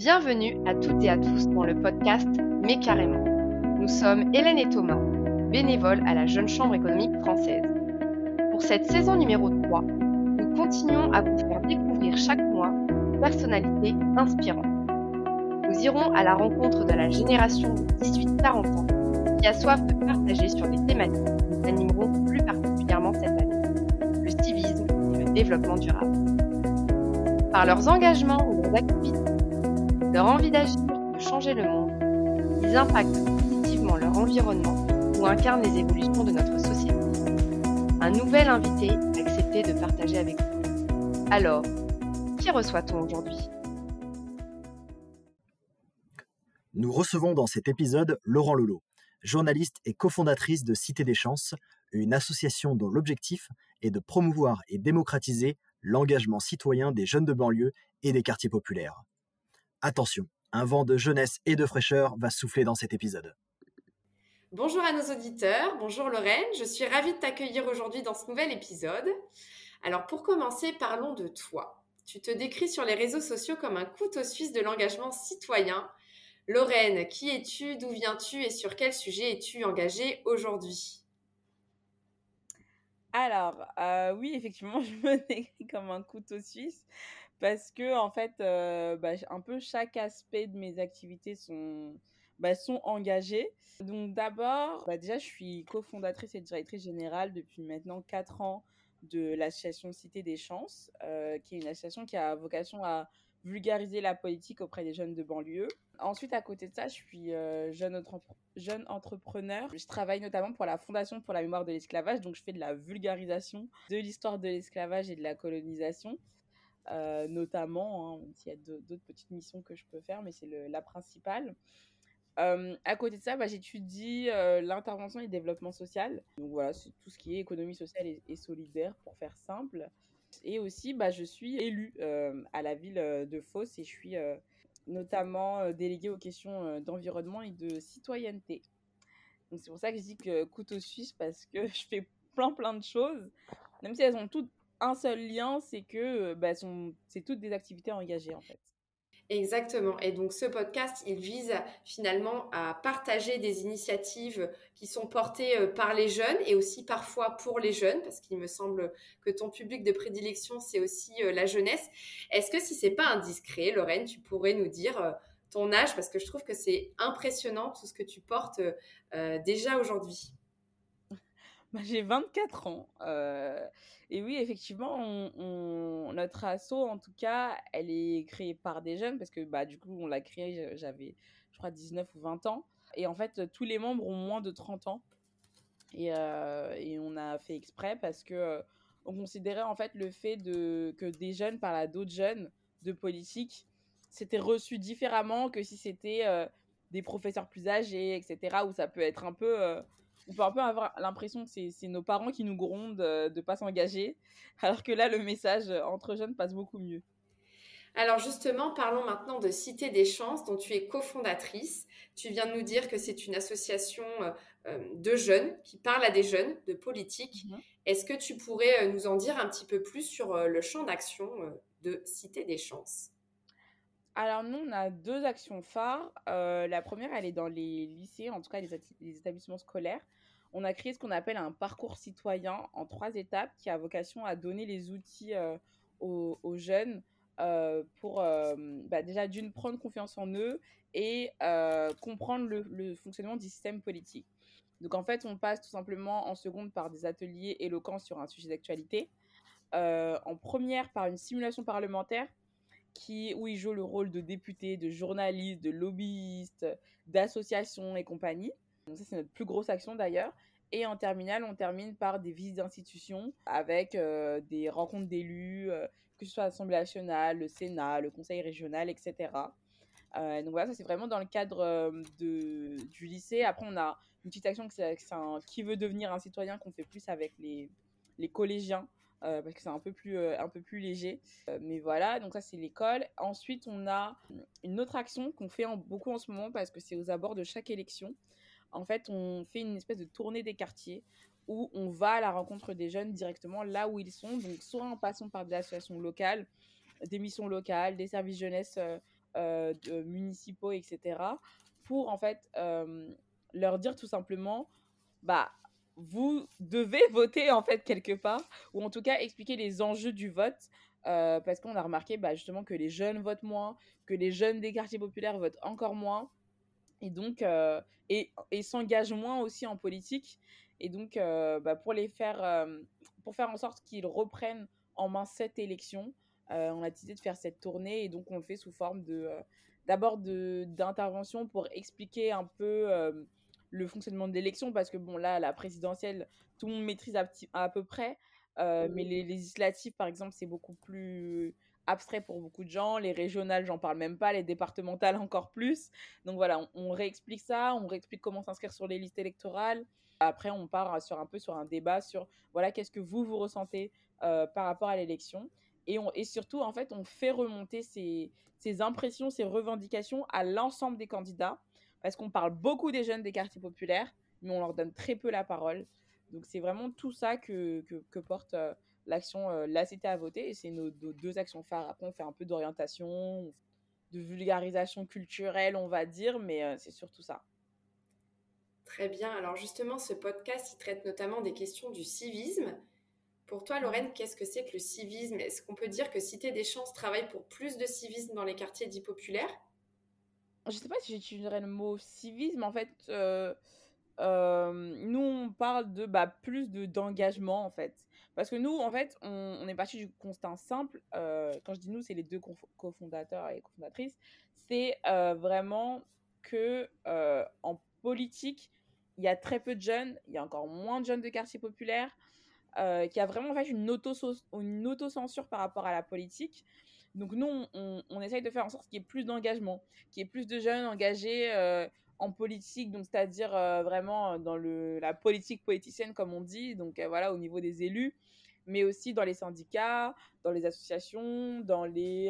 Bienvenue à toutes et à tous dans le podcast Mais carrément. Nous sommes Hélène et Thomas, bénévoles à la Jeune Chambre économique française. Pour cette saison numéro 3, nous continuons à vous faire découvrir chaque mois une personnalité inspirante. Nous irons à la rencontre de la génération de 18-40 ans qui a soif de partager sur des thématiques qui nous animeront plus particulièrement cette année, le civisme et le développement durable. Par leurs engagements ou leurs activités, leur envie d'agir de changer le monde, ils impactent positivement leur environnement ou incarnent les évolutions de notre société. Un nouvel invité a accepté de partager avec vous. Alors, qui reçoit-on aujourd'hui? Nous recevons dans cet épisode Laurent Lolo, journaliste et cofondatrice de Cité des Chances, une association dont l'objectif est de promouvoir et démocratiser l'engagement citoyen des jeunes de banlieue et des quartiers populaires. Attention, un vent de jeunesse et de fraîcheur va souffler dans cet épisode. Bonjour à nos auditeurs, bonjour Lorraine, je suis ravie de t'accueillir aujourd'hui dans ce nouvel épisode. Alors pour commencer, parlons de toi. Tu te décris sur les réseaux sociaux comme un couteau suisse de l'engagement citoyen. Lorraine, qui es-tu, d'où viens-tu et sur quel sujet es-tu engagée aujourd'hui? Alors, euh, oui, effectivement, je me décris comme un couteau suisse parce que en fait, euh, bah, un peu chaque aspect de mes activités sont, bah. Donc d'abord, bah, déjà, je suis cofondatrice et directrice générale depuis maintenant 4 ans de l'association Cité des Chances, euh, qui est une association qui a vocation à vulgariser la politique auprès des jeunes de banlieue. Ensuite, à côté de ça, je suis euh, jeune, jeune entrepreneur. Je travaille notamment pour la Fondation pour la mémoire de l'esclavage, donc je fais de la vulgarisation de l'histoire de l'esclavage et de la colonisation. Euh, notamment, hein, s'il y a d'autres petites missions que je peux faire, mais c'est la principale. Euh, à côté de ça, bah, j'étudie euh, l'intervention et le développement social. Donc voilà, c'est tout ce qui est économie sociale et, solidaire, pour faire simple. Et aussi, bah, je suis élue à la ville de Fos et je suis notamment déléguée aux questions d'environnement et de citoyenneté. Donc c'est pour ça que je dis que couteau suisse parce que je fais plein plein de choses, même si elles ont toutes un seul lien, c'est que bah, c'est toutes des activités engagées en fait. Exactement. Et donc ce podcast, il vise finalement à partager des initiatives qui sont portées euh, par les jeunes et aussi parfois pour les jeunes, parce qu'il me semble que ton public de prédilection, c'est aussi euh, la jeunesse. Est-ce que si c'est pas indiscret, Lorraine, tu pourrais nous dire euh, ton âge, parce que je trouve que c'est impressionnant tout ce que tu portes déjà aujourd'hui. Bah, j'ai 24 ans. Et oui, effectivement, notre asso, en tout cas, elle est créée par des jeunes parce que bah, du coup, on l'a créée, j'avais, je crois, 19 ou 20 ans. Et en fait, tous les membres ont moins de 30 ans. Et, et on a fait exprès parce que on considérait en fait le fait de, que des jeunes parlent à d'autres jeunes de politique, c'était reçu différemment que si c'était des professeurs plus âgés, etc., où ça peut être un peu on peut un peu avoir l'impression que c'est nos parents qui nous grondent euh, de ne pas s'engager, alors que là, le message euh, entre jeunes passe beaucoup mieux. Alors justement, parlons maintenant de Cité des Chances, dont tu es cofondatrice. Tu viens de nous dire que c'est une association euh, de jeunes qui parle à des jeunes de politique. Mhm. Est-ce que tu pourrais nous en dire un petit peu plus sur le champ d'action de Cité des Chances? Alors nous, on a deux actions phares. la première, elle est dans les lycées, en tout cas les établissements scolaires on a créé ce qu'on appelle un parcours citoyen en trois étapes qui a vocation à donner les outils euh, aux, jeunes euh, pour euh, bah, déjà d'une prendre confiance en eux et comprendre le, fonctionnement du système politique. Donc en fait, on passe tout simplement en seconde par des ateliers éloquents sur un sujet d'actualité, en première par une simulation parlementaire où ils jouent le rôle de députés, de journalistes, de lobbyistes, d'associations et compagnie. Donc ça, c'est notre plus grosse action d'ailleurs. Et en terminale, on termine par des visites d'institutions avec euh, des rencontres d'élus, euh, que ce soit l'Assemblée nationale, le Sénat, le Conseil régional, etc. Euh, donc voilà, ça c'est vraiment dans le cadre de, du lycée. Après, on a une petite action qui veut devenir un citoyen qu'on fait plus avec les, les collégiens. Parce que c'est un peu plus un peu plus léger. Mais voilà donc ça c'est l'école. Ensuite on a une autre action qu'on fait beaucoup en ce moment parce que c'est aux abords de chaque élection. En fait, on fait une espèce de tournée des quartiers où on va à la rencontre des jeunes directement là où ils sont, donc soit en passant par des associations locales, des missions locales, des services jeunesse euh, municipaux, etc., pour en fait leur dire tout simplement, bah, vous devez voter en fait quelque part, ou en tout cas expliquer les enjeux du vote, parce qu'on a remarqué bah, justement que les jeunes votent moins, que les jeunes des quartiers populaires votent encore moins, et donc et, et s'engagent moins aussi en politique. Et donc, bah, pour les faire, pour faire en sorte qu'ils reprennent en main cette élection, on a décidé de faire cette tournée, et donc on le fait sous forme de d'abord d'intervention pour expliquer un peu le fonctionnement de l'élection, parce que bon, là, la présidentielle, tout le monde maîtrise à, à peu près, euh, mais les législatives, par exemple, c'est beaucoup plus abstrait pour beaucoup de gens. Les régionales, j'en parle même pas. Les départementales, encore plus. Donc voilà, on, réexplique ça, on réexplique comment s'inscrire sur les listes électorales. Après, on part sur un peu sur un débat sur voilà qu'est-ce que vous vous ressentez euh, par rapport à l'élection. Et, on, et surtout, en fait, on fait remonter ces, ces impressions, ces revendications à l'ensemble des candidats parce qu'on parle beaucoup des jeunes des quartiers populaires, mais on leur donne très peu la parole. Donc c'est vraiment tout ça que, que, porte euh, l'action euh, La Cité à voter, et c'est nos, deux actions phares. Après, on fait un peu d'orientation, de vulgarisation culturelle, on va dire, mais euh, c'est surtout ça. Très bien. Alors justement, ce podcast, il traite notamment des questions du civisme. Pour toi, Lorraine, qu'est-ce que c'est que le civisme? Est-ce qu'on peut dire que Cité des Chances travaille pour plus de civisme dans les quartiers dits populaires? Je sais pas si j'utiliserais le mot civisme. En fait, euh, euh, nous, on parle de bah, plus de d'engagement, en fait. Parce que nous, en fait, on, est parti du constat simple. Euh, quand je dis nous, c'est les deux cofondateurs et cofondatrices. C'est vraiment que en politique, il y a très peu de jeunes. Il y a encore moins de jeunes de quartier populaire. qui a vraiment en fait une, auto une autocensure par rapport à la politique. Donc nous, on, essaye de faire en sorte qu'il y ait plus d'engagement, qu'il y ait plus de jeunes engagés euh, en politique, donc c'est-à-dire euh, vraiment dans le, la politique politicienne, comme on dit, donc euh, voilà, au niveau des élus, mais aussi dans les syndicats, dans les associations, dans les...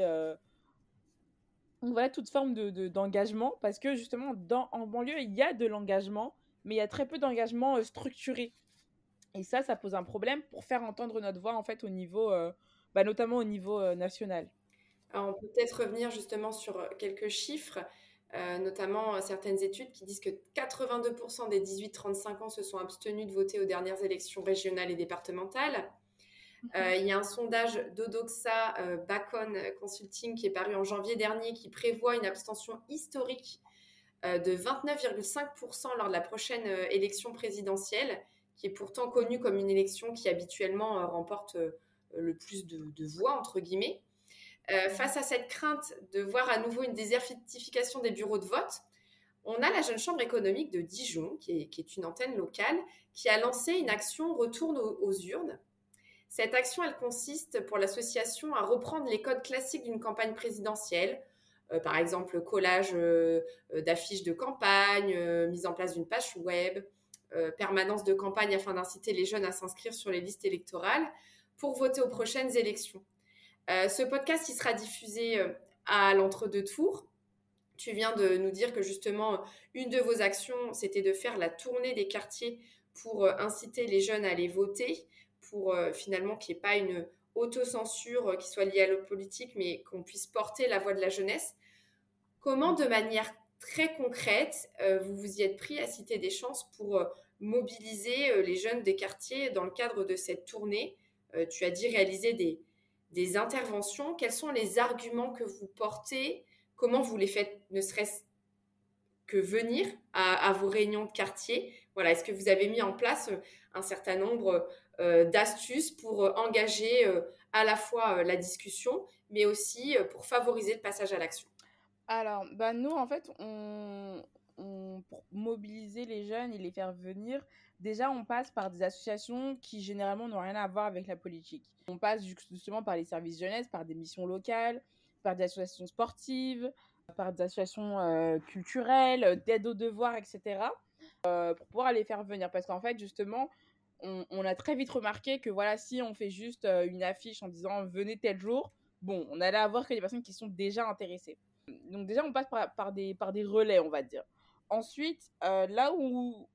voilà, toute forme de, d'engagement, parce que justement, dans, en banlieue, il y a de l'engagement, mais il y a très peu d'engagement structuré. Et ça, ça pose un problème pour faire entendre notre voix, en fait, au niveau... Bah, notamment au niveau national on peut peut-être revenir justement sur euh, quelques chiffres, euh, notamment euh, certaines études qui disent que 82% des 18-35 ans se sont abstenus de voter aux dernières élections régionales et départementales. il y a un sondage d'Odoxa Bacon Consulting qui est paru en janvier dernier qui prévoit une abstention historique de 29,5% lors de la prochaine élection présidentielle, qui est pourtant connue comme une élection qui habituellement remporte le plus de voix, entre guillemets. Euh, face à cette crainte de voir à nouveau une désertification des bureaux de vote, on a la Jeune Chambre économique de Dijon, qui est, une antenne locale, qui a lancé une action Retourne aux, urnes. Cette action, elle consiste pour l'association à reprendre les codes classiques d'une campagne présidentielle, euh, par exemple collage euh, d'affiches de campagne, mise en place d'une page web, permanence de campagne afin d'inciter les jeunes à s'inscrire sur les listes électorales pour voter aux prochaines élections. Euh, ce podcast, il sera diffusé euh, à l'entre-deux tours. Tu viens de nous dire que justement, une de vos actions, c'était de faire la tournée des quartiers pour euh, inciter les jeunes à aller voter, pour finalement qu'il n'y ait pas une autocensure qui soit liée à la politique, mais qu'on puisse porter la voix de la jeunesse. Comment, de manière très concrète, vous vous y êtes pris à citer des chances pour mobiliser les jeunes des quartiers dans le cadre de cette tournée? Tu as dit réaliser des, des interventions, quels sont les arguments que vous portez, comment vous les faites, ne serait-ce que venir à, vos réunions de quartier? Voilà, est-ce que vous avez mis en place euh, un certain nombre euh, d'astuces pour euh, engager à la fois la discussion, mais aussi pour favoriser le passage à l'action? Alors, bah nous, en fait, on, pour mobiliser les jeunes et les faire venir, déjà, on passe par des associations qui généralement n'ont rien à voir avec la politique. On passe justement par les services jeunesse, par des missions locales, par des associations sportives, par des associations euh, culturelles, d'aide aux devoirs, etc. Euh, pour pouvoir les faire venir. Parce qu'en fait, justement, on, a très vite remarqué que voilà, si on fait juste euh, une affiche en disant venez tel jour, bon, on allait avoir que des personnes qui sont déjà intéressées. Donc déjà, on passe par des relais, on va dire. Ensuite, là où,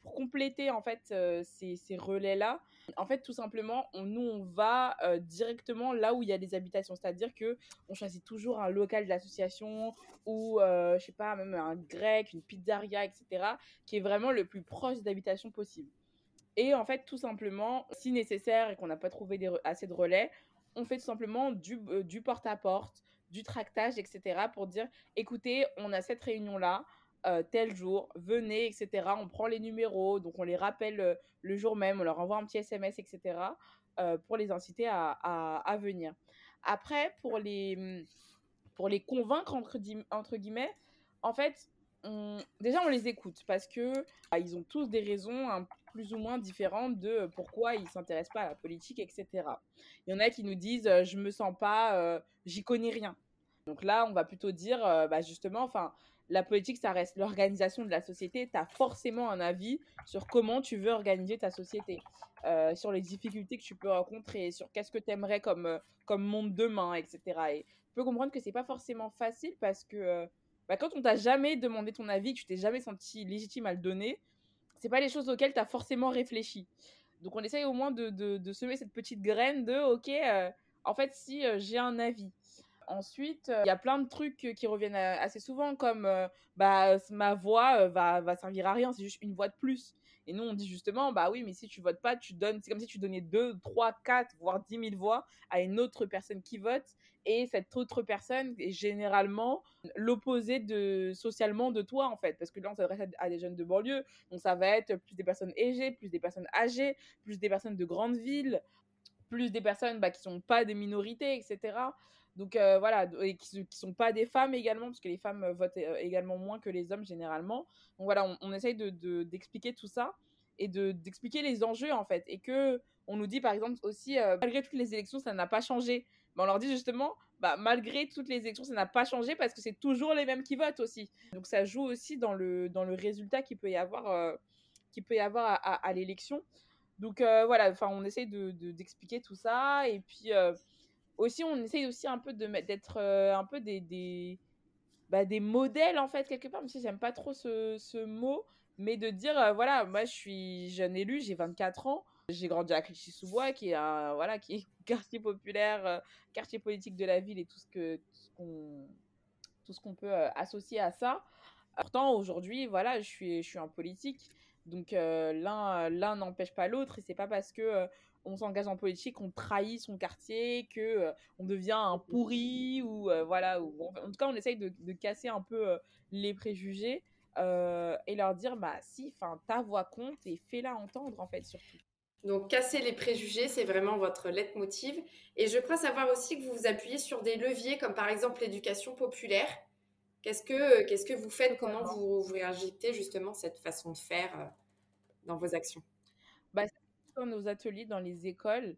pour compléter en fait ces, ces relais-là, en fait tout simplement, nous on va directement là où il y a des habitations, c'est-à-dire que on choisit toujours un local de l'association ou je sais pas même un grec, une pizzeria, etc. qui est vraiment le plus proche d'habitation possible. Et en fait, tout simplement, si nécessaire et qu'on n'a pas trouvé assez de relais, on fait tout simplement du, du porte-à-porte, du tractage, etc. pour dire, écoutez, on a cette réunion-là, euh, tel jour, venez, etc. On prend les numéros, donc on les rappelle euh, le jour même, on leur envoie un petit SMS, etc. Euh, pour les inciter à, venir. Après, pour les, pour les convaincre, entre, guillemets, en fait, déjà on les écoute parce que bah, ils ont tous des raisons un plus ou moins différentes de pourquoi ils s'intéressent pas à la politique, etc. Il y en a qui nous disent je me sens pas, j'y connais rien. Donc là, on va plutôt dire bah, justement, enfin, la politique, ça reste l'organisation de la société. Tu as forcément un avis sur comment tu veux organiser ta société, sur les difficultés que tu peux rencontrer, sur qu'est-ce que tu aimerais comme, comme monde demain, etc. Et tu peux comprendre que c'est pas forcément facile parce que bah, quand on t'a jamais demandé ton avis, que tu t'es jamais senti légitime à le donner, c'est pas les choses auxquelles tu as forcément réfléchi. Donc on essaye au moins de, de, semer cette petite graine de ok, euh, en fait si euh, j'ai un avis. Ensuite, euh, il y a plein de trucs qui reviennent assez souvent comme bah ma voix va, va servir à rien, c'est juste une voix de plus. Et nous, on dit justement, bah oui, mais si tu votes pas, tu donnes, c'est comme si tu donnais 2, 3, 4, voire 10 000 voix à une autre personne qui vote. Et cette autre personne est généralement l'opposé de, socialement de toi, en fait. Parce que là, on s'adresse à, des jeunes de banlieue. Donc, ça va être plus des personnes âgées, plus des personnes âgées, plus des personnes de grandes villes, plus des personnes bah, qui sont pas des minorités, etc. Donc euh, voilà, et qui ne sont pas des femmes également, parce que les femmes euh, votent euh, également moins que les hommes généralement. Donc voilà, on, essaye d'expliquer de, tout ça et d'expliquer les enjeux en fait. Et que on nous dit par exemple aussi, malgré toutes les élections, ça n'a pas changé. Mais on leur dit justement, bah, malgré toutes les élections, ça n'a pas changé parce que c'est toujours les mêmes qui votent aussi. Donc ça joue aussi dans le, dans le résultat qu'il peut y avoir, qui peut y avoir à, l'élection. Donc voilà, enfin on essaye d'expliquer tout ça et puis aussi on essaye aussi un peu d'être euh, un peu des des, bah, des modèles en fait quelque part même si j'aime pas trop ce, ce, mot mais de dire euh, voilà moi je suis jeune élu j'ai 24 ans j'ai grandi à Clichy-sous-Bois qui est un voilà qui est quartier populaire euh, quartier politique de la ville et tout ce que qu'on tout ce qu'on peut associer à ça. Pourtant aujourd'hui voilà je suis je suis en politique donc l'un l'un n'empêche pas l'autre et c'est pas parce que on s'engage en politique, on trahit son quartier, que euh, on devient un pourri ou euh, voilà. En tout cas, on essaye de, casser un peu euh, les préjugés et leur dire bah si, enfin ta voix compte et fais-la entendre en fait surtout. Donc casser les préjugés, c'est vraiment votre leitmotiv. Et je crois savoir aussi que vous vous appuyez sur des leviers comme par exemple l'éducation populaire. Qu'est-ce que qu'est-ce que vous faites? Comment vous, vous réagissez justement cette façon de faire dans vos actions? Nos ateliers dans les écoles,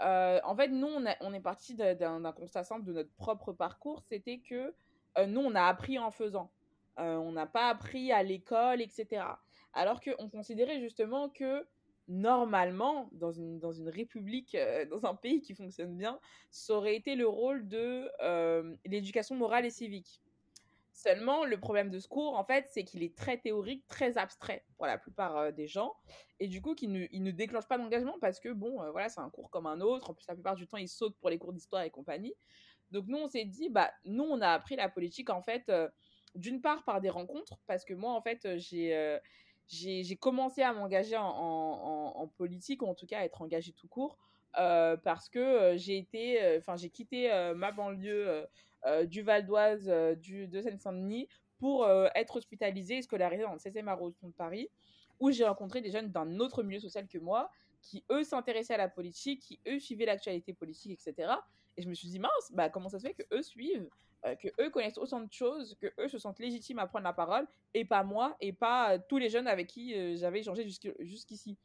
euh, en fait, nous, on, est parti d'un constat simple de notre propre parcours, c'était que euh, nous, on a appris en faisant. Euh, on n'a pas appris à l'école, etc. Alors qu'on considérait justement que normalement, dans une, dans une république, dans un pays qui fonctionne bien, ça aurait été le rôle de l'éducation morale et civique. Seulement, le problème de ce cours, en fait, c'est qu'il est très théorique, très abstrait pour la plupart euh, des gens. Et du coup, ne, il ne déclenche pas d'engagement parce que, bon, euh, voilà, c'est un cours comme un autre. En plus, la plupart du temps, il saute pour les cours d'histoire et compagnie. Donc, nous, on s'est dit, bah, nous, on a appris la politique, en fait, euh, d'une part par des rencontres, parce que moi, en fait, j'ai. J'ai commencé à m'engager en, politique, ou en tout cas à être engagée tout court, parce que j'ai été, enfin j'ai quitté ma banlieue euh, du Val d'Oise, euh, de Seine-Saint-Denis, pour euh, être hospitalisée et scolarisée dans le 16e arrondissement de Paris, où j'ai rencontré des jeunes d'un autre milieu social que moi, qui eux s'intéressaient à la politique, qui eux suivaient l'actualité politique, etc. Et je me suis dit, mince, bah, comment ça se fait que eux suivent, que eux connaissent autant de choses, que eux se sentent légitimes à prendre la parole, et pas moi, et pas tous les jeunes avec qui j'avais échangé jusqu'ici.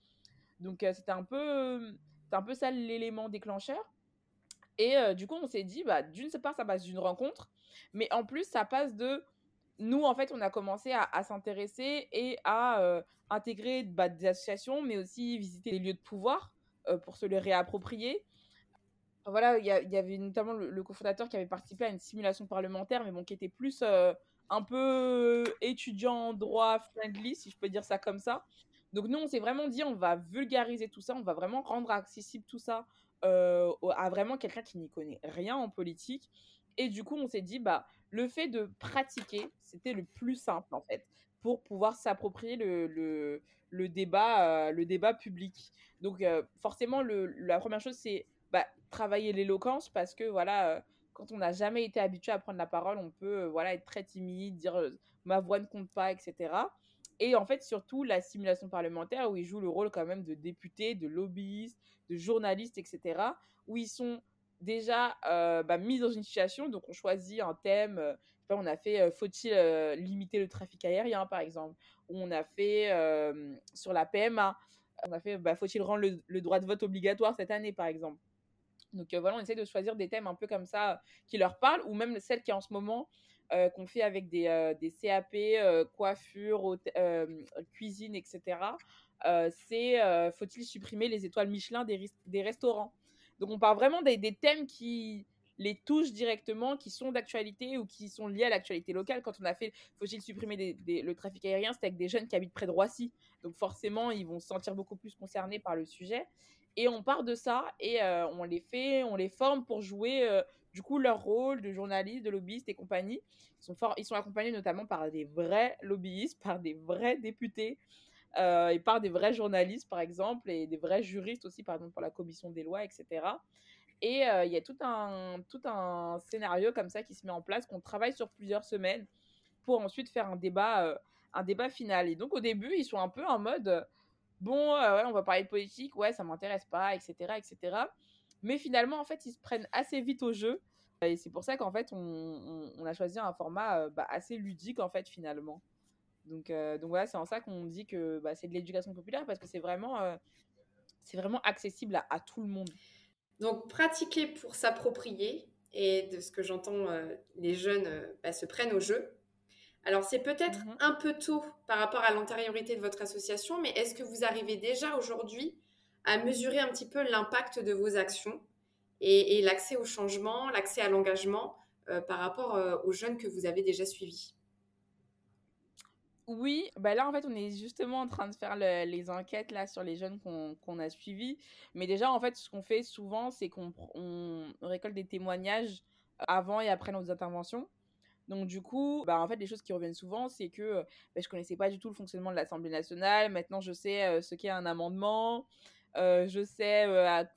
Donc c'était un peu, un peu ça l'élément déclencheur. Et du coup, on s'est dit, bah, d'une part, ça passe d'une rencontre, mais en plus, ça passe de. Nous, en fait, on a commencé à, s'intéresser et à intégrer bah, des associations, mais aussi visiter les lieux de pouvoir pour se les réapproprier. Voilà, il y, avait notamment le, cofondateur qui avait participé à une simulation parlementaire, mais bon, qui était plus un peu étudiant droit friendly, si je peux dire ça comme ça. Donc nous, on s'est vraiment dit, on va vulgariser tout ça, on va vraiment rendre accessible tout ça à vraiment quelqu'un qui n'y connaît rien en politique. Et du coup, on s'est dit, bah, le fait de pratiquer, c'était le plus simple en fait, pour pouvoir s'approprier le, le, débat, le débat public. Donc forcément, le, la première chose, c'est bah, travailler l'éloquence parce que voilà, quand on n'a jamais été habitué à prendre la parole, on peut voilà être très timide, dire ma voix ne compte pas, etc. Et en fait, surtout la simulation parlementaire où ils jouent le rôle quand même de députés, de lobbyistes, de journalistes, etc. Où ils sont déjà bah, mis dans une situation, donc on choisit un thème. on a fait faut-il limiter le trafic aérien, par exemple, ou on a fait sur la PMA, on a fait bah, faut-il rendre le, droit de vote obligatoire cette année, par exemple. Donc euh, voilà, on essaie de choisir des thèmes un peu comme ça qui leur parlent, ou même celle qui est en ce moment euh, qu'on fait avec des, euh, des CAP, coiffure, cuisine, etc. c'est faut-il supprimer les étoiles Michelin des, des restaurants? Donc on parle vraiment des, des, thèmes qui les touchent directement, qui sont d'actualité ou qui sont liés à l'actualité locale. Quand on a fait faut-il supprimer le trafic aérien, c'était avec des jeunes qui habitent près de Roissy. Donc forcément, ils vont se sentir beaucoup plus concernés par le sujet. Et on part de ça et euh, on les fait, on les forme pour jouer euh, du coup leur rôle de journaliste, de lobbyiste et compagnie. Ils sont, ils sont accompagnés notamment par des vrais lobbyistes, par des vrais députés euh, et par des vrais journalistes par exemple et des vrais juristes aussi par exemple pour la commission des lois, etc. Et il y a tout un, tout un scénario comme ça qui se met en place, qu'on travaille sur plusieurs semaines pour ensuite faire un débat, un débat final. Et donc au début, ils sont un peu en mode bon, euh, on va parler de politique, ouais, ça m'intéresse pas, etc., etc. Mais finalement, en fait, ils se prennent assez vite au jeu. Et c'est pour ça qu'en fait, on, a choisi un format euh, bah, assez ludique, en fait, finalement. Donc, euh, donc voilà, c'est en ça qu'on dit que bah, c'est de l'éducation populaire parce que c'est vraiment, vraiment accessible à, tout le monde. Donc, pratiquer pour s'approprier, et de ce que j'entends, les jeunes bah, se prennent au jeu. Alors, c'est peut-être mhm. un peu tôt par rapport à l'antériorité de votre association, mais est-ce que vous arrivez déjà aujourd'hui à mesurer un petit peu l'impact de vos actions et, l'accès au changement, l'accès à l'engagement euh, par rapport euh, aux jeunes que vous avez déjà suivis? Oui, bah là en fait on est justement en train de faire les enquêtes là sur les jeunes qu'on a suivis. Mais déjà en fait ce qu'on fait souvent c'est qu'on récolte des témoignages avant et après nos interventions. Donc du coup, bah, en fait, les choses qui reviennent souvent, c'est que je bah, je connaissais pas du tout le fonctionnement de l'Assemblée nationale. Maintenant, je sais ce qu'est un amendement. je sais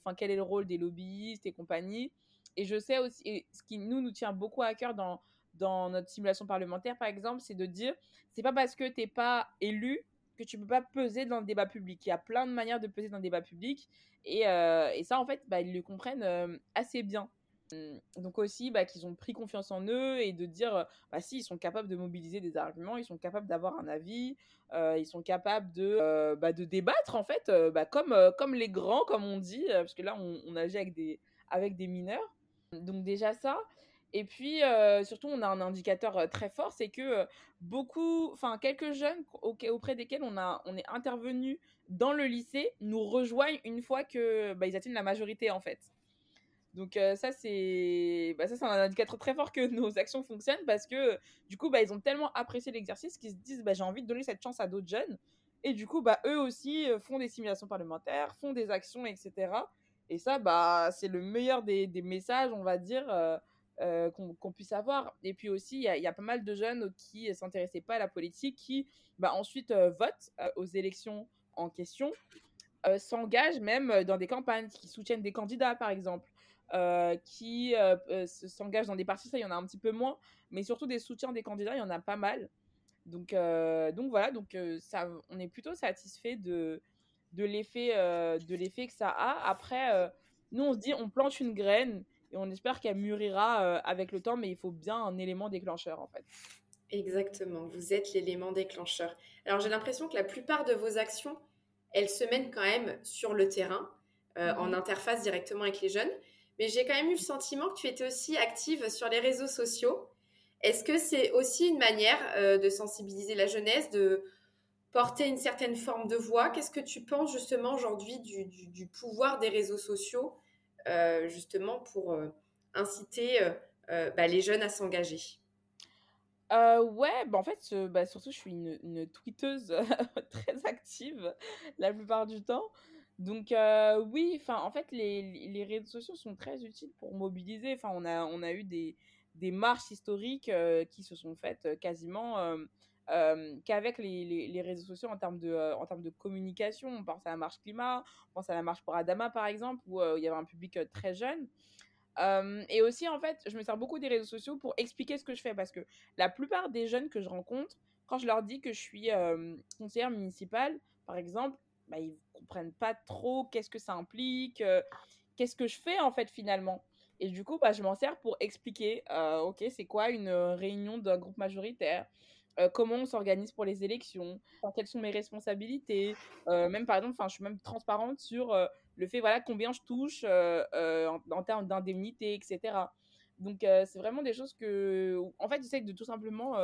enfin quel est le rôle des lobbyistes et compagnie. Et je sais aussi, ce qui nous, nous tient beaucoup à cœur dans, dans notre simulation parlementaire, par exemple, c'est de dire, c'est pas parce que tu n'es pas élu que tu peux pas peser dans le débat public. Il y a plein de manières de peser dans le débat public. Et, et ça, en fait, bah, ils le comprennent assez bien. Mmh, donc aussi bah, qu'ils ont pris confiance en eux et de dire bah si ils sont capables de mobiliser des arguments ils sont capables d'avoir un avis ils sont capables de bah, de débattre en fait bah, comme les grands comme on dit parce que là on, agit avec des mineurs. Donc déjà ça. Et puis surtout on a un indicateur très fort c'est que beaucoup enfin quelques jeunes auprès desquels on est intervenu dans le lycée nous rejoignent une fois que bah, ils atteignent la majorité en fait donc euh, ça c'est bah, un indicateur très fort que nos actions fonctionnent parce que du coup bah, ils ont tellement apprécié l'exercice qu'ils se disent bah, j'ai envie de donner cette chance à d'autres jeunes et du coup bah eux aussi euh, font des simulations parlementaires, font des actions etc. Et ça bah c'est le meilleur des, messages on va dire euh, qu'on puisse avoir. Et puis aussi il y, y, a pas mal de jeunes qui s'intéressaient pas à la politique qui bah, ensuite votent aux élections en question. s'engagent même dans des campagnes, qui soutiennent des candidats par exemple. Euh, qui euh, euh, s'engagent dans des partis, ça il y en a un petit peu moins, mais surtout des soutiens des candidats, il y en a pas mal. Donc, donc voilà, donc ça, on est plutôt satisfait de, de l'effet que ça a. Après, nous on se dit on plante une graine et on espère qu'elle mûrira avec le temps, mais il faut bien un élément déclencheur en fait. Exactement, vous êtes l'élément déclencheur. Alors j'ai l'impression que la plupart de vos actions, elles se mènent quand même sur le terrain, en mmh interface directement avec les jeunes mais j'ai quand même eu le sentiment que tu étais aussi active sur les réseaux sociaux. Est-ce que c'est aussi une manière euh, de sensibiliser la jeunesse, de porter une certaine forme de voix? Qu'est-ce que tu penses justement aujourd'hui du, pouvoir des réseaux sociaux justement pour inciter bah, les jeunes à s'engager? Ouais, bah, en fait, bah, surtout, je suis une tweeteuse très active la plupart du temps. Donc oui, enfin, en fait, les, les réseaux sociaux sont très utiles pour mobiliser. Enfin, on a, on a eu des, des marches historiques qui se sont faites quasiment qu'avec les, les, les, réseaux sociaux en termes, de, en termes de communication. On pense à la marche climat, on pense à la marche pour Adama, par exemple, où il y avait un public très jeune. et aussi, en fait, je me sers beaucoup des réseaux sociaux pour expliquer ce que je fais parce que la plupart des jeunes que je rencontre, quand je leur dis que je suis conseillère municipale, par exemple, bah, ils comprennent pas trop qu'est-ce que ça implique, qu'est-ce que je fais en fait finalement. Et du coup, bah, je m'en sers pour expliquer, ok, c'est quoi une réunion d'un groupe majoritaire, comment on s'organise pour les élections, quelles sont mes responsabilités, même par exemple, je suis même transparente sur le fait, voilà, combien je touche en, en, termes d'indemnité, etc. Donc, c'est vraiment des choses que, en fait, j'essaie de tout simplement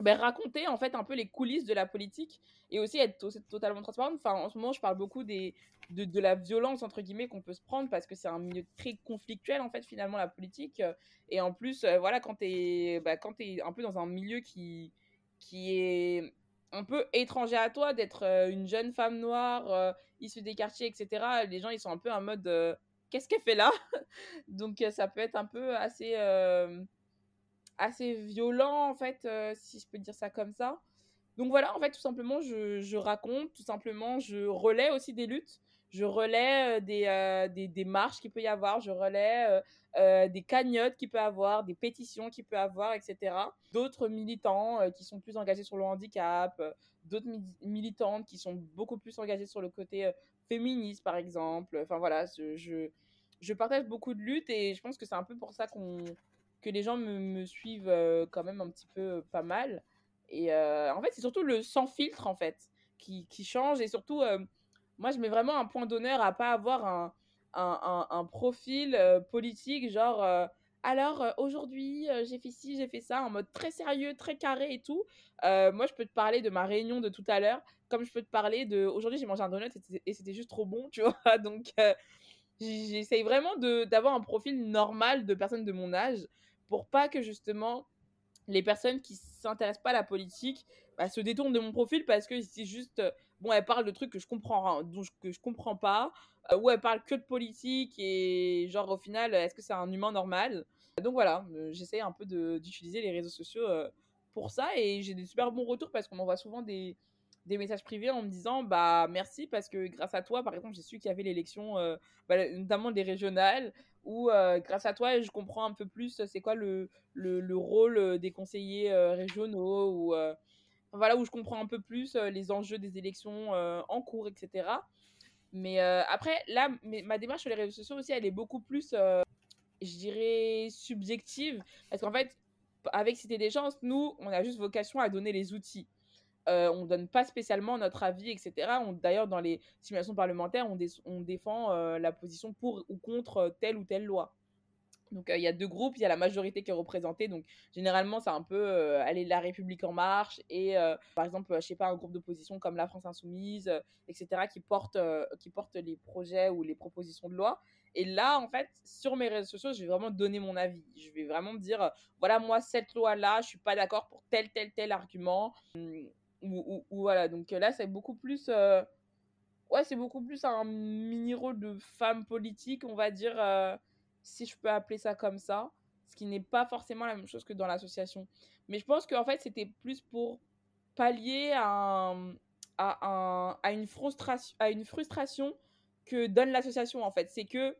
ben, raconter en fait un peu les coulisses de la politique et aussi être totalement transparente. Enfin, en ce moment, je parle beaucoup des, de, la violence entre guillemets qu'on peut se prendre parce que c'est un milieu très conflictuel en fait finalement la politique. Et en plus, euh, voilà, quand t'es bah, quand es un peu dans un milieu qui qui est un peu étranger à toi, d'être euh, une jeune femme noire euh, issue des quartiers, etc. Les gens ils sont un peu en mode qu'est-ce qu'elle fait là? Donc ça peut être un peu assez assez violent, en fait, euh, si je peux dire ça comme ça. Donc voilà, en fait, tout simplement, je, je raconte, tout simplement, je relais aussi des luttes, je relais euh, des, euh, des, marches qu'il peut y avoir, je relais des cagnottes qu'il peut y avoir, des pétitions qu'il peut y avoir, etc. D'autres militants qui sont plus engagés sur le handicap, d'autres militantes qui sont beaucoup plus engagées sur le côté féministe, par exemple. Enfin voilà, je, je, je partage beaucoup de luttes et je pense que c'est un peu pour ça qu'on que les gens me, suivent euh, quand même un petit peu euh, pas mal. Et euh, en fait, c'est surtout le sans filtre, en fait, qui, qui change. Et surtout, moi, je mets vraiment un point d'honneur à pas avoir un, un, un, profil politique, genre, alors aujourd'hui, j'ai fait ci, j'ai fait ça, en mode très sérieux, très carré et tout. moi, je peux te parler de ma réunion de tout à l'heure, comme je peux te parler de aujourd'hui, j'ai mangé un donut et c'était juste trop bon, tu vois. Donc, j'essaye vraiment d'avoir un profil normal de personne de mon âge pour pas que justement les personnes qui s'intéressent pas à la politique bah, se détournent de mon profil parce que c'est juste euh, bon elle parle de trucs que je comprends dont que je comprends pas euh, ou elle parle que de politique et genre au final est-ce que c'est un humain normal? Donc voilà euh, j'essaie un peu d'utiliser les réseaux sociaux pour ça et j'ai des super bons retours parce qu'on m'envoie souvent des des messages privés en me disant bah merci parce que grâce à toi par exemple j'ai su qu'il y avait l'élection bah, notamment des régionales où euh, grâce à toi, je comprends un peu plus euh, c'est quoi le, le, le, rôle euh, des conseillers régionaux, ou voilà, où je comprends un peu plus les enjeux des élections en cours, etc. Mais après, là, ma démarche sur les réseaux sociaux aussi, elle est beaucoup plus, je dirais, subjective, parce qu'en fait, avec Cité des chances, nous, on a juste vocation à donner les outils. Euh, on ne donne pas spécialement notre avis, etc. D'ailleurs, dans les simulations parlementaires, on, défend euh, la position pour ou contre telle ou telle loi. Donc, euh, il y a deux groupes, il y a la majorité qui est représentée. Donc, généralement, c'est un peu aller La République en marche et, par exemple, je sais pas, un groupe d'opposition comme la France Insoumise, etc., qui porte, qui porte les projets ou les propositions de loi. Et là, en fait, sur mes réseaux sociaux, je vais vraiment donner mon avis. Je vais vraiment dire, voilà, moi, cette loi-là, je suis pas d'accord pour tel, tel, tel argument. Hum, ou, voilà, donc là, c'est beaucoup plus. Euh, ouais, c'est beaucoup plus un mini-rôle de femme politique, on va dire, euh, si je peux appeler ça comme ça. Ce qui n'est pas forcément la même chose que dans l'association. Mais je pense qu'en fait, c'était plus pour pallier à, à, à, une frustration, à une frustration que donne l'association, en fait. C'est que,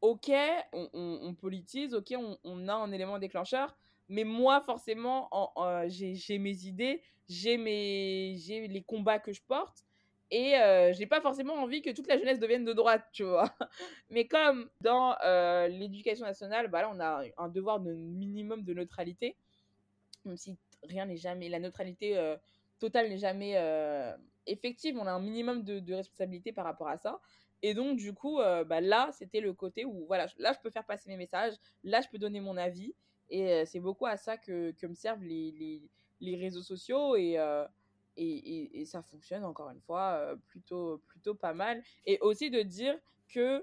ok, on, on, politise, ok, on, a un élément déclencheur, mais moi, forcément, j'ai mes idées, j'ai les combats que je porte. Et euh, j'ai pas forcément envie que toute la jeunesse devienne de droite, tu vois. Mais comme dans euh, l'éducation nationale, bah là, on a un devoir de minimum de neutralité, même si rien n'est jamais, la neutralité euh, totale n'est jamais euh, effective, on a un minimum de, de, responsabilité par rapport à ça. Et donc, du coup, bah là, c'était le côté où, voilà, là, je peux faire passer mes messages, là, je peux donner mon avis. Et c'est beaucoup à ça que, que me servent les, les, les réseaux sociaux et, et, et, ça fonctionne encore une fois plutôt, plutôt pas mal. Et aussi de dire que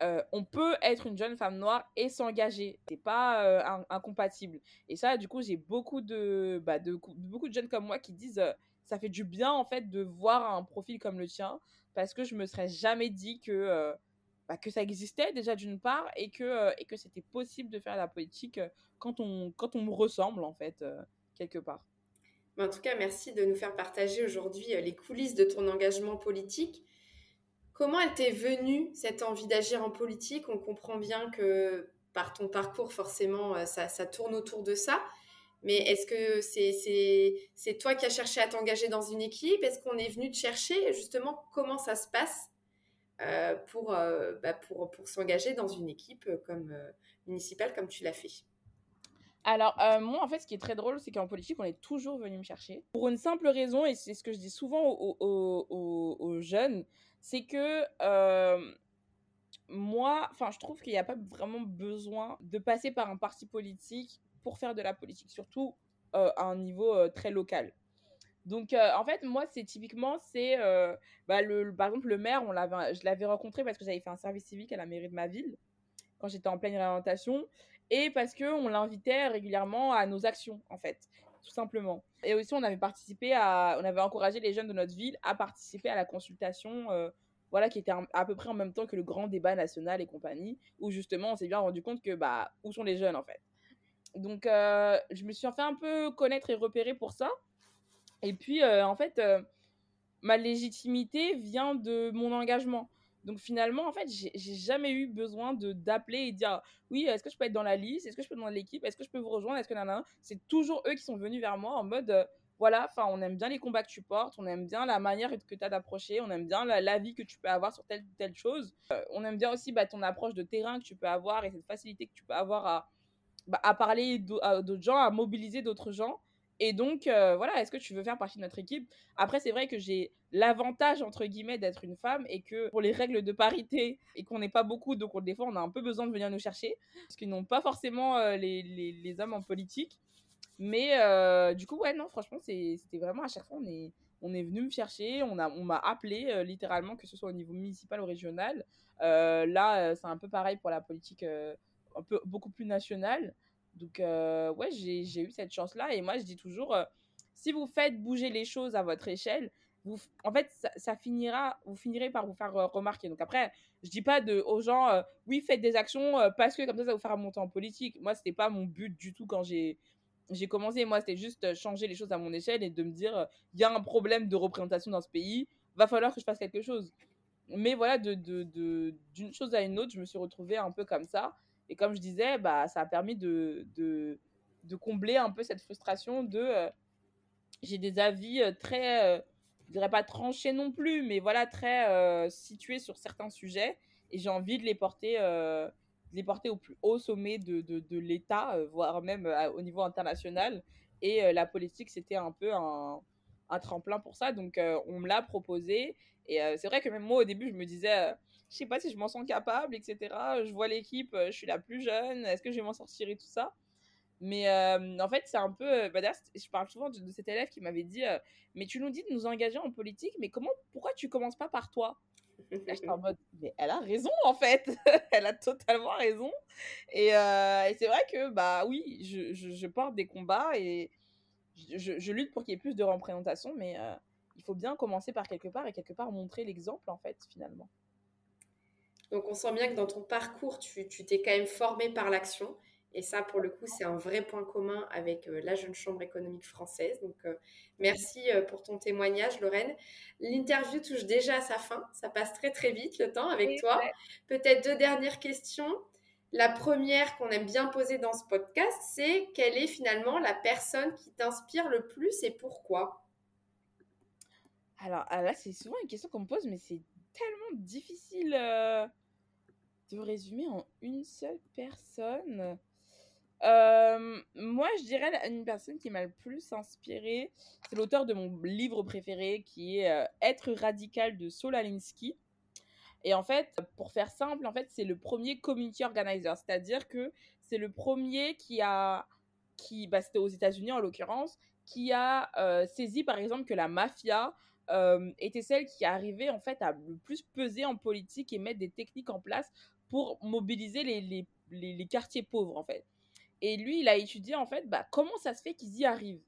euh, on peut être une jeune femme noire et s'engager. C'est pas euh, incompatible. Et ça, du coup, j'ai beaucoup de, bah, de, beaucoup de jeunes comme moi qui disent euh, ça fait du bien en fait de voir un profil comme le tien parce que je me serais jamais dit que bah, que ça existait déjà d'une part et que et que c'était possible de faire la politique quand on quand on me ressemble en fait quelque part. En tout cas, merci de nous faire partager aujourd'hui les coulisses de ton engagement politique. Comment elle t'est venue, cette envie d'agir en politique? On comprend bien que par ton parcours, forcément, euh, ça, tourne autour de ça. Mais est-ce que c'est toi qui as cherché à t'engager dans une équipe? Est-ce qu'on est venu te chercher? Justement comment ça se passe? Euh, pour, euh, bah, pour, pour s'engager dans une équipe comme municipale comme tu l'as fait alors, moi, en fait, ce qui est très drôle, c'est qu'en politique, on est toujours venu me chercher. Pour une simple raison, et c'est ce que je dis souvent aux jeunes, c'est que moi, enfin, je trouve qu'il n'y a pas vraiment besoin de passer par un parti politique pour faire de la politique, surtout à un niveau très local. Donc, en fait, moi, c'est typiquement, c'est, bah, le, par exemple, le maire, on je l'avais rencontré parce que j'avais fait un service civique à la mairie de ma ville quand j'étais en pleine réorientation et parce que on l'invitait régulièrement à nos actions, en fait, tout simplement. Et aussi, on avait participé à, on avait encouragé les jeunes de notre ville à participer à la consultation, euh, voilà, qui était à peu près en même temps que le grand débat national et compagnie, où justement, on s'est bien rendu compte que, bah, où sont les jeunes, en fait. Donc, euh, je me suis fait un peu connaître et repérer pour ça. Et puis, euh, en fait, ma légitimité vient de mon engagement. Donc finalement, en fait, j'ai jamais eu besoin de d'appeler et dire oui, est-ce que je peux être dans la liste, est-ce que je peux être dans l'équipe, est-ce que je peux vous rejoindre, est-ce que nanana? C'est toujours eux qui sont venus vers moi en mode euh, voilà, enfin, on aime bien les combats que tu portes, on aime bien la manière que tu as d'approcher, on aime bien l'avis que tu peux avoir sur telle ou telle chose. Euh, on aime bien aussi bah, ton approche de terrain que tu peux avoir et cette facilité que tu peux avoir à, bah, à parler d'autres gens, à mobiliser d'autres gens. Et donc, euh, voilà, est-ce que tu veux faire partie de notre équipe? Après, c'est vrai que j'ai l'avantage, entre guillemets, d'être une femme et que pour les règles de parité et qu'on n'est pas beaucoup, donc des fois, on a un peu besoin de venir nous chercher, parce qu'ils n'ont pas forcément euh, les, les, les, hommes en politique. Mais euh, du coup, ouais, non, franchement, c'était vraiment à chaque fois, on est, on est venu me chercher, on m'a on appelé littéralement, que ce soit au niveau municipal ou régional. là, c'est un peu pareil pour la politique un peu, beaucoup plus nationale. Donc, euh, ouais, j'ai eu cette chance-là. Et moi, je dis toujours, euh, si vous faites bouger les choses à votre échelle, vous, en fait, ça, finira, vous finirez par vous faire euh, remarquer. Donc après, je dis pas de, aux gens, oui, faites des actions parce que comme ça, ça vous faire monter en politique. Moi, c'était pas mon but du tout quand j'ai j'ai commencé. Moi, c'était juste changer les choses à mon échelle et de me dire, il y a un problème de représentation dans ce pays, va falloir que je fasse quelque chose. Mais voilà, d'une de, de, chose à une autre, je me suis retrouvée un peu comme ça. Et comme je disais, bah, ça a permis de, de, combler un peu cette frustration de euh, j'ai des avis euh, très, euh, je dirais pas tranchés non plus, mais voilà, très situés sur certains sujets. Et j'ai envie de les porter, de les porter au plus haut sommet de, de, de l'État, voire même au niveau international. Et la politique, c'était un peu un, un, tremplin pour ça. Donc, on me l'a proposé. Et c'est vrai que même moi, au début, je me disais je sais pas si je m'en sens capable, etc. Je vois l'équipe, euh, je suis la plus jeune, est-ce que je vais m'en sortir et tout ça? Mais euh, en fait, c'est un peu. Euh, bah je parle souvent de, cet élève qui m'avait dit Mais tu nous dis de nous engager en politique, mais comment, pourquoi tu commences pas par toi Là, j'étais en mode Mais elle a raison, en fait Elle a totalement raison. Et, c'est vrai que, bah oui, je, je, porte des combats et je, je lutte pour qu'il y ait plus de représentation, mais il faut bien commencer par quelque part et quelque part montrer l'exemple, en fait, finalement. Donc on sent bien que dans ton parcours, tu t'es quand même formé par l'action. Et ça, pour le coup, c'est un vrai point commun avec euh, la Jeune Chambre économique française. Donc, euh, merci euh, pour ton témoignage, Lorraine. L'interview touche déjà à sa fin. Ça passe très, très vite le temps avec toi. Peut-être deux dernières questions. La première qu'on aime bien poser dans ce podcast, c'est quelle est finalement la personne qui t'inspire le plus et pourquoi? Alors ah, là, c'est souvent une question qu'on me pose, mais c'est tellement difficile euh, de résumer en une seule personne. Euh, moi, je dirais une personne qui m'a le plus inspiré, c'est l'auteur de mon livre préféré qui est euh, Être radical de Saul Alinsky. Et en fait, pour faire simple, en fait, c'est le premier community organizer, c'est-à-dire que c'est le premier qui a, qui, bah, c'était aux États-Unis en l'occurrence, qui a saisi par exemple que la mafia était celle qui arrivait en fait à le plus peser en politique et mettre des techniques en place pour mobiliser les, les, les, quartiers pauvres, en fait. Et lui, il a étudié, en fait, bah, comment ça se fait qu'ils y arrivent.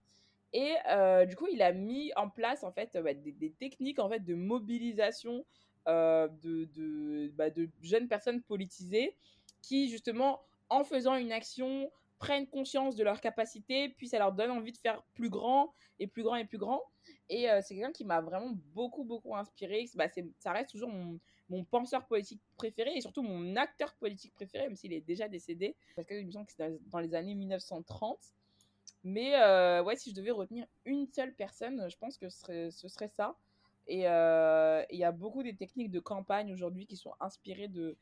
Et euh, du coup, il a mis en place, en fait, bah, des, techniques, en fait, de mobilisation euh, de, de, bah, de jeunes personnes politisées qui, justement, en faisant une action, prennent conscience de leurs capacités, puis ça leur donne envie de faire plus grand et plus grand et plus grand. Et euh, c'est quelqu'un qui m'a vraiment beaucoup, beaucoup inspiré. Bah, ça reste toujours mon, mon, penseur politique préféré et surtout mon acteur politique préféré, même s'il est déjà décédé. Parce que me semble que c'est dans les années 1930. Mais euh, ouais, si je devais retenir une seule personne, je pense que ce serait, ce serait ça. Et euh, il y a beaucoup des techniques de campagne aujourd'hui qui sont inspirées de,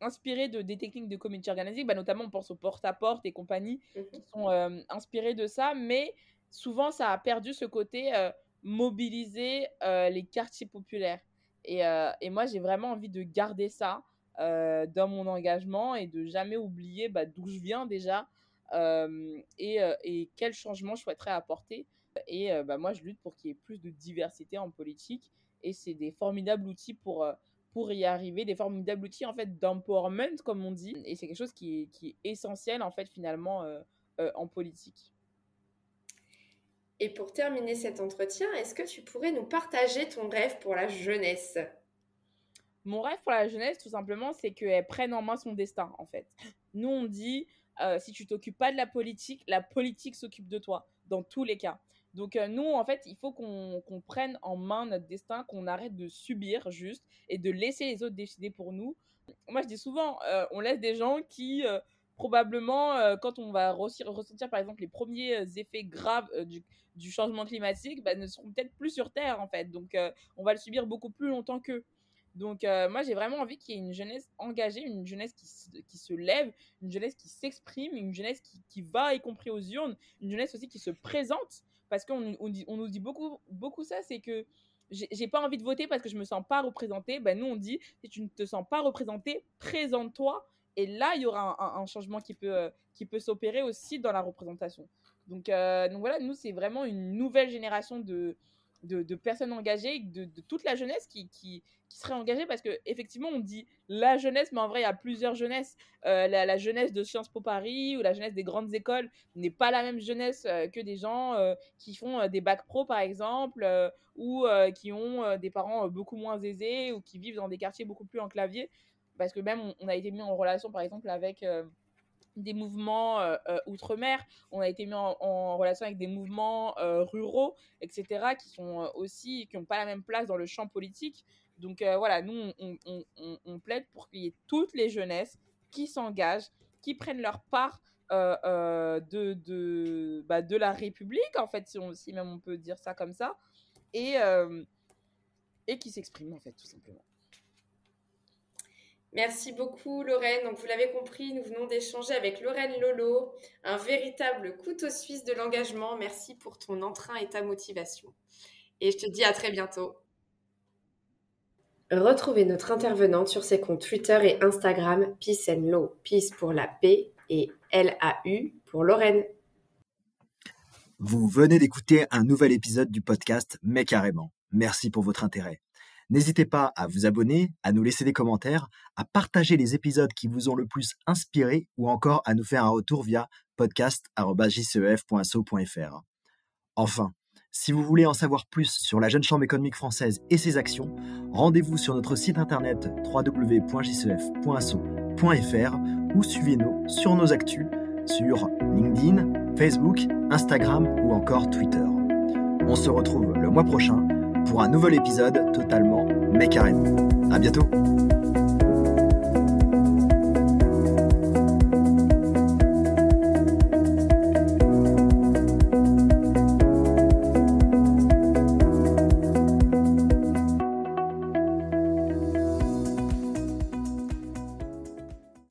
inspiré de, des techniques de community organizing, bah, notamment on pense au porte-à-porte et compagnie, mhm. qui sont euh, inspirés de ça, mais souvent ça a perdu ce côté euh, mobiliser euh, les quartiers populaires. Et, et moi j'ai vraiment envie de garder ça dans mon engagement et de jamais oublier bah, d'où je viens déjà et, et quel changement je souhaiterais apporter. Et bah, moi je lutte pour qu'il y ait plus de diversité en politique et c'est des formidables outils pour pour y arriver, des formidables outils en fait d'empowerment comme on dit, et c'est quelque chose qui est, qui est, essentiel en fait finalement euh, euh, en politique. Et pour terminer cet entretien, est-ce que tu pourrais nous partager ton rêve pour la jeunesse? Mon rêve pour la jeunesse, tout simplement, c'est qu'elle prenne en main son destin, en fait. Nous, on dit, euh, si tu t'occupes pas de la politique, la politique s'occupe de toi, dans tous les cas. Donc euh, nous, en fait, il faut qu'on prenne en main notre destin, qu'on arrête de subir juste et de laisser les autres décider pour nous. Moi, je dis souvent, euh, on laisse des gens qui, euh, probablement, quand on va ressentir, par exemple, les premiers effets graves du, changement climatique, bah, ne seront peut-être plus sur Terre, en fait. Donc, on va le subir beaucoup plus longtemps qu'eux. Donc, moi, j'ai vraiment envie qu'il y ait une jeunesse engagée, une jeunesse qui, qui se lève, une jeunesse qui s'exprime, une jeunesse qui, qui, va, y compris aux urnes, une jeunesse aussi qui se présente parce qu'on on, nous dit beaucoup, beaucoup ça, c'est que j'ai pas envie de voter parce que je me sens pas représentée. Ben nous, on dit, si tu ne te sens pas représenté, présente-toi. Et là, il y aura un, changement qui peut, euh, qui peut s'opérer aussi dans la représentation. Donc, euh, donc voilà, nous, c'est vraiment une nouvelle génération de, de, personnes engagées, de, toute la jeunesse qui, qui, qui serait engagée parce que effectivement on dit la jeunesse, mais en vrai il y a plusieurs jeunesses. Euh, la, jeunesse de Sciences Po Paris ou la jeunesse des grandes écoles n'est pas la même jeunesse que des gens qui font des bacs pro par exemple ou qui ont des parents beaucoup moins aisés ou qui vivent dans des quartiers beaucoup plus enclaviers. Parce que même on a été mis en relation par exemple avec des mouvements euh, euh, outre-mer, on a été mis en, relation avec des mouvements euh, ruraux, etc., qui sont aussi, qui n'ont pas la même place dans le champ politique. Donc voilà, nous, on, plaide pour qu'il y ait toutes les jeunesses qui s'engagent, qui prennent leur part de, bah, de la République, en fait, si, si même on peut dire ça comme ça, et, et qui s'expriment, en fait, tout simplement. Merci beaucoup Lorraine. Donc vous l'avez compris, nous venons d'échanger avec Lorraine Lolo, un véritable couteau suisse de l'engagement. Merci pour ton entrain et ta motivation. Et je te dis à très bientôt. Retrouvez notre intervenante sur ses comptes Twitter et Instagram Peace and Law, Peace pour la paix et L-A-U pour Lorraine. Vous venez d'écouter un nouvel épisode du podcast Mais carrément. Merci pour votre intérêt. N'hésitez pas à vous abonner, à nous laisser des commentaires, à partager les épisodes qui vous ont le plus inspiré ou encore à nous faire un retour via podcast.jcef.so.fr. Enfin, si vous voulez en savoir plus sur la Jeune Chambre économique française et ses actions, rendez-vous sur notre site internet www.jcef.so.fr ou suivez-nous sur nos actus sur LinkedIn, Facebook, Instagram ou encore Twitter. On se retrouve le mois prochain pour un nouvel épisode totalement carrément. À bientôt